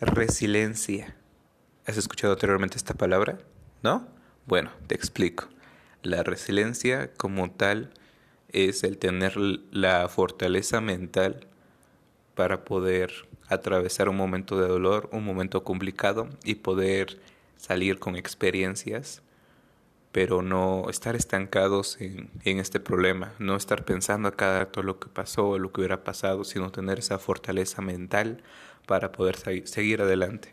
Resiliencia. ¿Has escuchado anteriormente esta palabra? ¿No? Bueno, te explico. La resiliencia como tal es el tener la fortaleza mental para poder atravesar un momento de dolor, un momento complicado y poder salir con experiencias, pero no estar estancados en, este problema, no estar pensando a cada acto lo que pasó o lo que hubiera pasado, sino tener esa fortaleza mental para poder seguir adelante.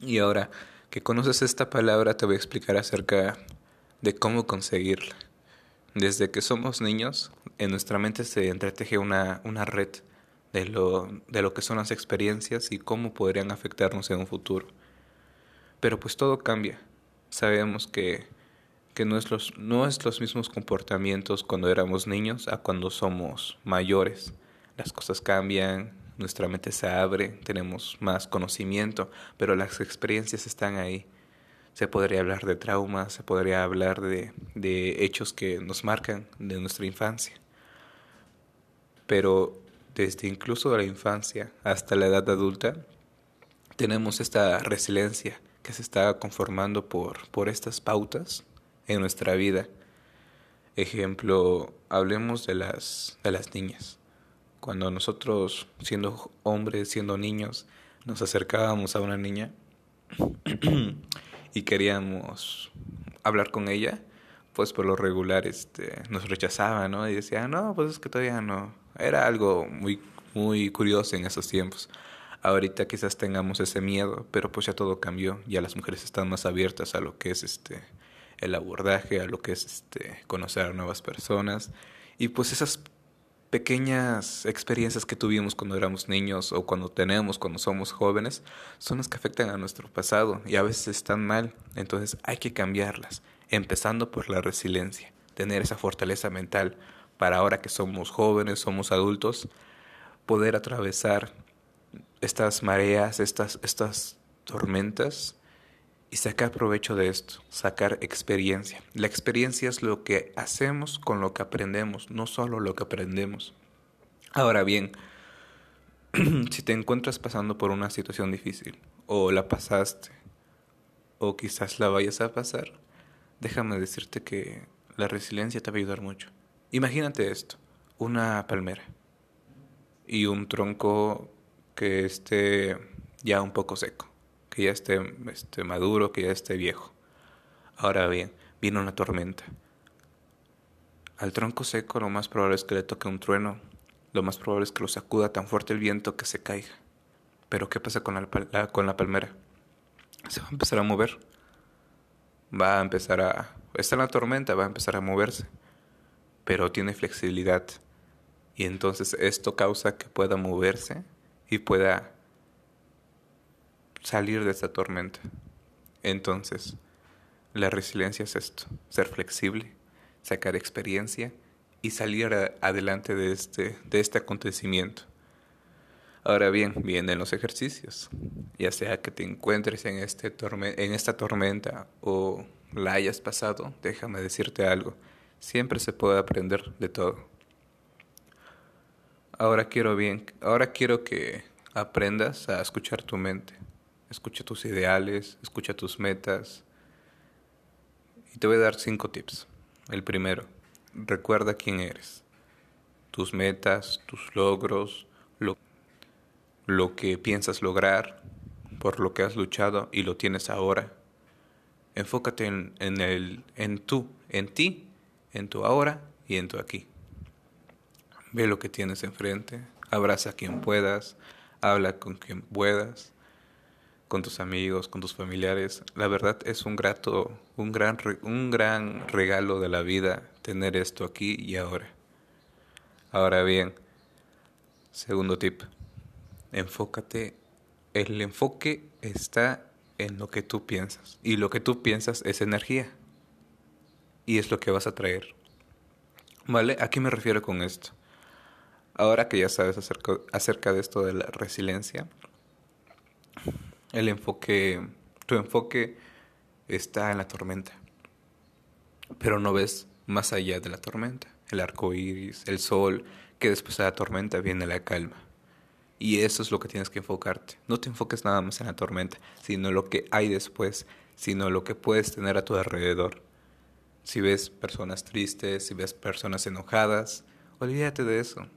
Y ahora que conoces esta palabra, te voy a explicar acerca de cómo conseguirla. Desde que somos niños, en nuestra mente se entreteje una, una red de lo, de lo que son las experiencias y cómo podrían afectarnos en un futuro. Pero pues todo cambia. Sabemos que, que no, es los, no es los mismos comportamientos cuando éramos niños a cuando somos mayores. Las cosas cambian, nuestra mente se abre, tenemos más conocimiento, pero las experiencias están ahí. Se podría hablar de traumas, se podría hablar de, de hechos que nos marcan de nuestra infancia. Pero desde incluso la infancia hasta la edad adulta, tenemos esta resiliencia que se está conformando por, por estas pautas en nuestra vida. Ejemplo, hablemos de las, de las niñas. Cuando nosotros, siendo hombres, siendo niños, nos acercábamos a una niña y queríamos hablar con ella, pues por lo regular este, nos rechazaba, ¿no? Y decía, no, pues es que todavía no. Era algo muy, muy curioso en esos tiempos. Ahorita quizás tengamos ese miedo, pero pues ya todo cambió. Ya las mujeres están más abiertas a lo que es este el abordaje, a lo que es este conocer a nuevas personas. Y pues esas pequeñas experiencias que tuvimos cuando éramos niños o cuando tenemos cuando somos jóvenes son las que afectan a nuestro pasado y a veces están mal. Entonces hay que cambiarlas empezando por la resiliencia, tener esa fortaleza mental para ahora que somos jóvenes, somos adultos, poder atravesar estas mareas, estas, estas tormentas y sacar provecho de esto, sacar experiencia. La experiencia es lo que hacemos con lo que aprendemos, no solo lo que aprendemos. Ahora bien, si te encuentras pasando por una situación difícil, o la pasaste, o quizás la vayas a pasar, déjame decirte que la resiliencia te va a ayudar mucho. Imagínate esto, una palmera y un tronco que esté ya un poco seco, que ya esté, esté maduro, que ya esté viejo. Ahora bien, viene una tormenta. Al tronco seco lo más probable es que le toque un trueno, lo más probable es que lo sacuda tan fuerte el viento que se caiga. Pero ¿qué pasa con la, con la palmera? Se va a empezar a mover va a empezar a... Está en la tormenta, va a empezar a moverse, pero tiene flexibilidad. Y entonces esto causa que pueda moverse y pueda salir de esta tormenta. Entonces, la resiliencia es esto, ser flexible, sacar experiencia y salir adelante de este, de este acontecimiento. Ahora bien, vienen los ejercicios, ya sea que te encuentres en, este en esta tormenta o la hayas pasado, déjame decirte algo, siempre se puede aprender de todo. Ahora quiero bien, ahora quiero que aprendas a escuchar tu mente, escucha tus ideales, escucha tus metas. Y te voy a dar cinco tips. El primero, recuerda quién eres, tus metas, tus logros, lo que piensas lograr, por lo que has luchado y lo tienes ahora. Enfócate en, en, el, en tú, en ti, en tu ahora y en tu aquí. Ve lo que tienes enfrente, abraza a quien puedas, habla con quien puedas, con tus amigos, con tus familiares. La verdad es un grato, un gran, un gran regalo de la vida tener esto aquí y ahora. Ahora bien, segundo tip enfócate, el enfoque está en lo que tú piensas y lo que tú piensas es energía y es lo que vas a traer. ¿Vale? ¿A qué me refiero con esto? Ahora que ya sabes acerca, acerca de esto de la resiliencia, el enfoque, tu enfoque está en la tormenta, pero no ves más allá de la tormenta, el arco iris, el sol, que después de la tormenta viene la calma. Y eso es lo que tienes que enfocarte. No te enfoques nada más en la tormenta, sino lo que hay después, sino lo que puedes tener a tu alrededor. Si ves personas tristes, si ves personas enojadas, olvídate de eso.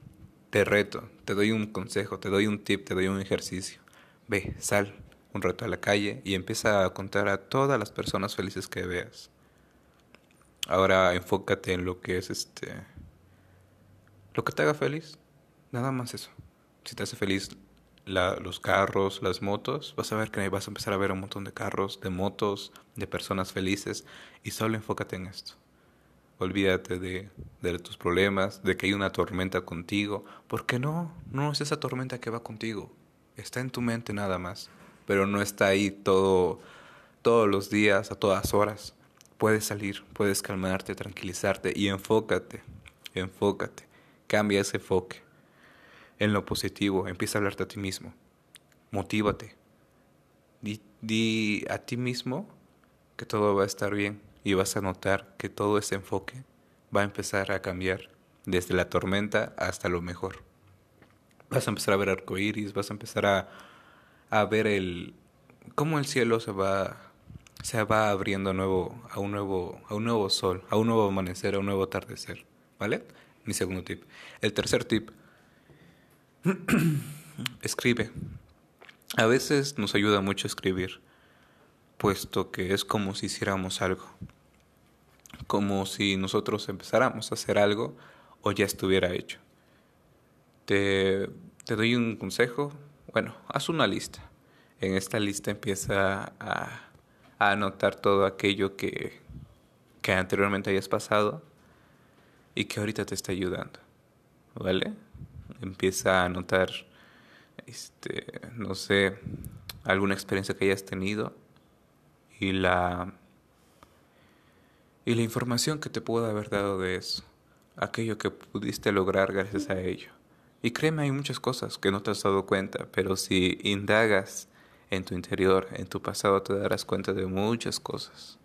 Te reto, te doy un consejo, te doy un tip, te doy un ejercicio. Ve, sal un rato a la calle y empieza a contar a todas las personas felices que veas. Ahora enfócate en lo que es este lo que te haga feliz. Nada más eso. Si te hace feliz los carros, las motos, vas a ver que vas a empezar a ver un montón de carros, de motos, de personas felices y solo enfócate en esto. Olvídate de, de tus problemas, de que hay una tormenta contigo, porque no, no es esa tormenta que va contigo, está en tu mente nada más, pero no está ahí todo, todos los días, a todas horas. Puedes salir, puedes calmarte, tranquilizarte y enfócate, enfócate, cambia ese enfoque en lo positivo, empieza a hablarte a ti mismo, motívate, di, di a ti mismo que todo va a estar bien y vas a notar que todo ese enfoque va a empezar a cambiar desde la tormenta hasta lo mejor. Vas a empezar a ver arcoíris, vas a empezar a, a ver el cómo el cielo se va se va abriendo nuevo a un nuevo a un nuevo sol, a un nuevo amanecer, a un nuevo atardecer, ¿vale? Mi segundo tip. El tercer tip escribe. A veces nos ayuda mucho escribir, puesto que es como si hiciéramos algo, como si nosotros empezáramos a hacer algo o ya estuviera hecho. Te, te doy un consejo, bueno, haz una lista. En esta lista empieza a, anotar todo aquello que, que anteriormente hayas pasado y que ahorita te está ayudando, ¿vale? empieza a anotar, este, no sé, alguna experiencia que hayas tenido y la, y la información que te pueda haber dado de eso, aquello que pudiste lograr gracias a ello. Y créeme, hay muchas cosas que no te has dado cuenta, pero si indagas en tu interior, en tu pasado, te darás cuenta de muchas cosas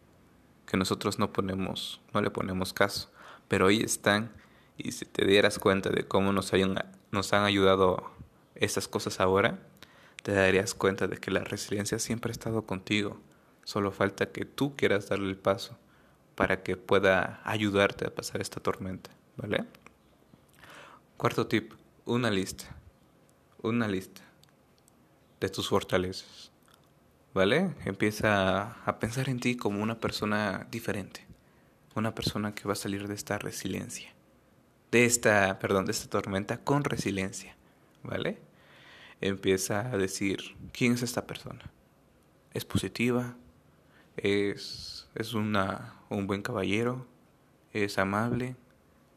que nosotros no ponemos, no le ponemos caso, pero ahí están y si te dieras cuenta de cómo nos, nos han ayudado estas cosas ahora, te darías cuenta de que la resiliencia siempre ha estado contigo. Solo falta que tú quieras darle el paso para que pueda ayudarte a pasar esta tormenta, ¿vale? Cuarto tip, una lista. Una lista de tus fortalezas. ¿Vale? Empieza a pensar en ti como una persona diferente. Una persona que va a salir de esta resiliencia de esta, perdón, de esta tormenta con resiliencia, ¿vale? Empieza a decir, ¿quién es esta persona? ¿Es positiva? ¿Es, es una, un buen caballero? ¿Es amable?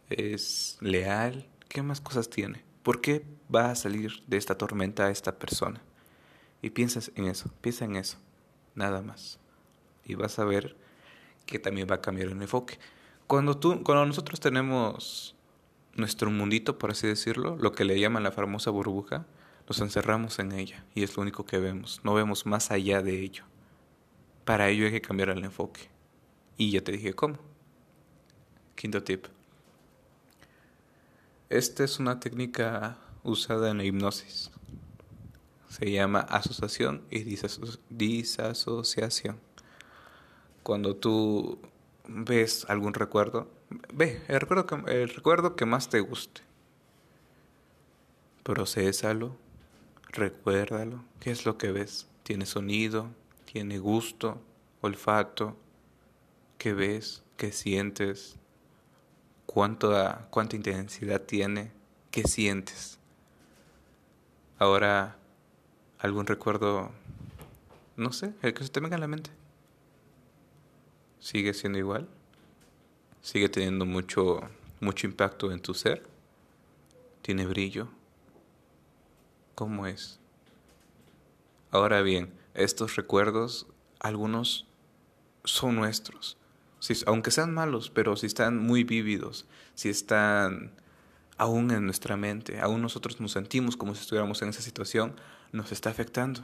¿Es leal? ¿Qué más cosas tiene? ¿Por qué va a salir de esta tormenta esta persona? Y piensas en eso, piensa en eso, nada más. Y vas a ver que también va a cambiar el enfoque. Cuando, tú, cuando nosotros tenemos nuestro mundito, por así decirlo, lo que le llaman la famosa burbuja, nos encerramos en ella y es lo único que vemos, no vemos más allá de ello. Para ello hay que cambiar el enfoque. Y ya te dije cómo. Quinto tip. Esta es una técnica usada en la hipnosis. Se llama asociación y disasociación. Cuando tú ves algún recuerdo, ve el recuerdo que, el recuerdo que más te guste. Procésalo, recuérdalo. ¿Qué es lo que ves? ¿Tiene sonido? ¿Tiene gusto? ¿Olfato? ¿Qué ves? ¿Qué sientes? ¿Cuánta, cuánta intensidad tiene? ¿Qué sientes? Ahora, algún recuerdo, no sé, el que se te venga a la mente sigue siendo igual, sigue teniendo mucho, mucho impacto en tu ser, tiene brillo. ¿Cómo es? Ahora bien, estos recuerdos, algunos son nuestros, si, aunque sean malos, pero si están muy vívidos, si están aún en nuestra mente, aún nosotros nos sentimos como si estuviéramos en esa situación, nos está afectando.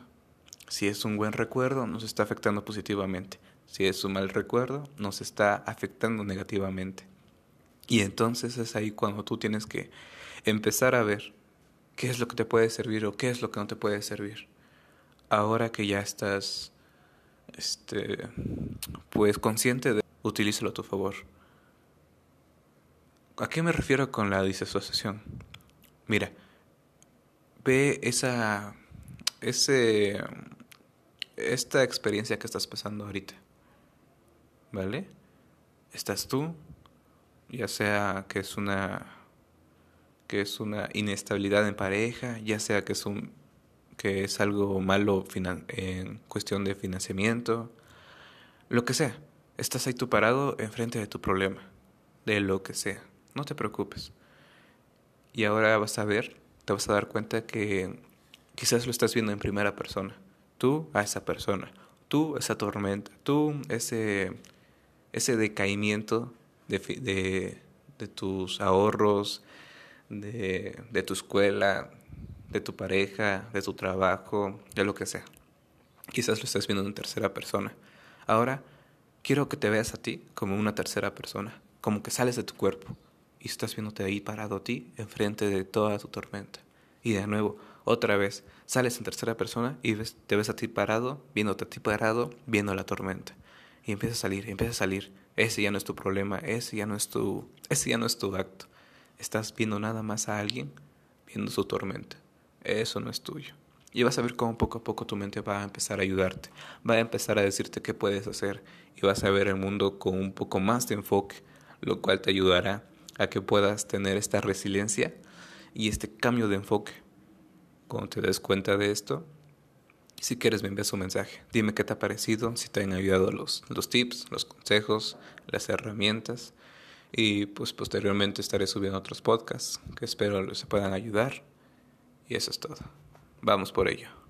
Si es un buen recuerdo, nos está afectando positivamente. Si es un mal recuerdo, nos está afectando negativamente. Y entonces es ahí cuando tú tienes que empezar a ver qué es lo que te puede servir o qué es lo que no te puede servir. Ahora que ya estás este pues consciente de utilízalo a tu favor. ¿A qué me refiero con la disasociación? Mira, ve esa ese esta experiencia que estás pasando ahorita. ¿Vale? Estás tú, ya sea que es una que es una inestabilidad en pareja, ya sea que es un que es algo malo en cuestión de financiamiento, lo que sea. Estás ahí tú parado enfrente de tu problema, de lo que sea. No te preocupes. Y ahora vas a ver, te vas a dar cuenta que quizás lo estás viendo en primera persona. Tú a esa persona, tú esa tormenta, tú ese, ese decaimiento de, de, de tus ahorros, de, de tu escuela, de tu pareja, de tu trabajo, de lo que sea. Quizás lo estés viendo en tercera persona. Ahora, quiero que te veas a ti como una tercera persona, como que sales de tu cuerpo y estás viéndote ahí parado a ti enfrente de toda tu tormenta. Y de nuevo, otra vez, sales en tercera persona y ves, te ves a ti parado, viéndote a ti parado, viendo la tormenta. Y empieza a salir, empieza a salir. Ese ya no es tu problema, ese ya no es tu, ese ya no es tu acto. Estás viendo nada más a alguien viendo su tormenta eso no es tuyo. Y vas a ver cómo poco a poco tu mente va a empezar a ayudarte, va a empezar a decirte qué puedes hacer y vas a ver el mundo con un poco más de enfoque, lo cual te ayudará a que puedas tener esta resiliencia y este cambio de enfoque. Cuando te des cuenta de esto, si quieres me envías un mensaje. Dime qué te ha parecido, si te han ayudado los, los tips, los consejos, las herramientas. Y pues posteriormente estaré subiendo otros podcasts que espero les puedan ayudar. Y eso es todo. Vamos por ello.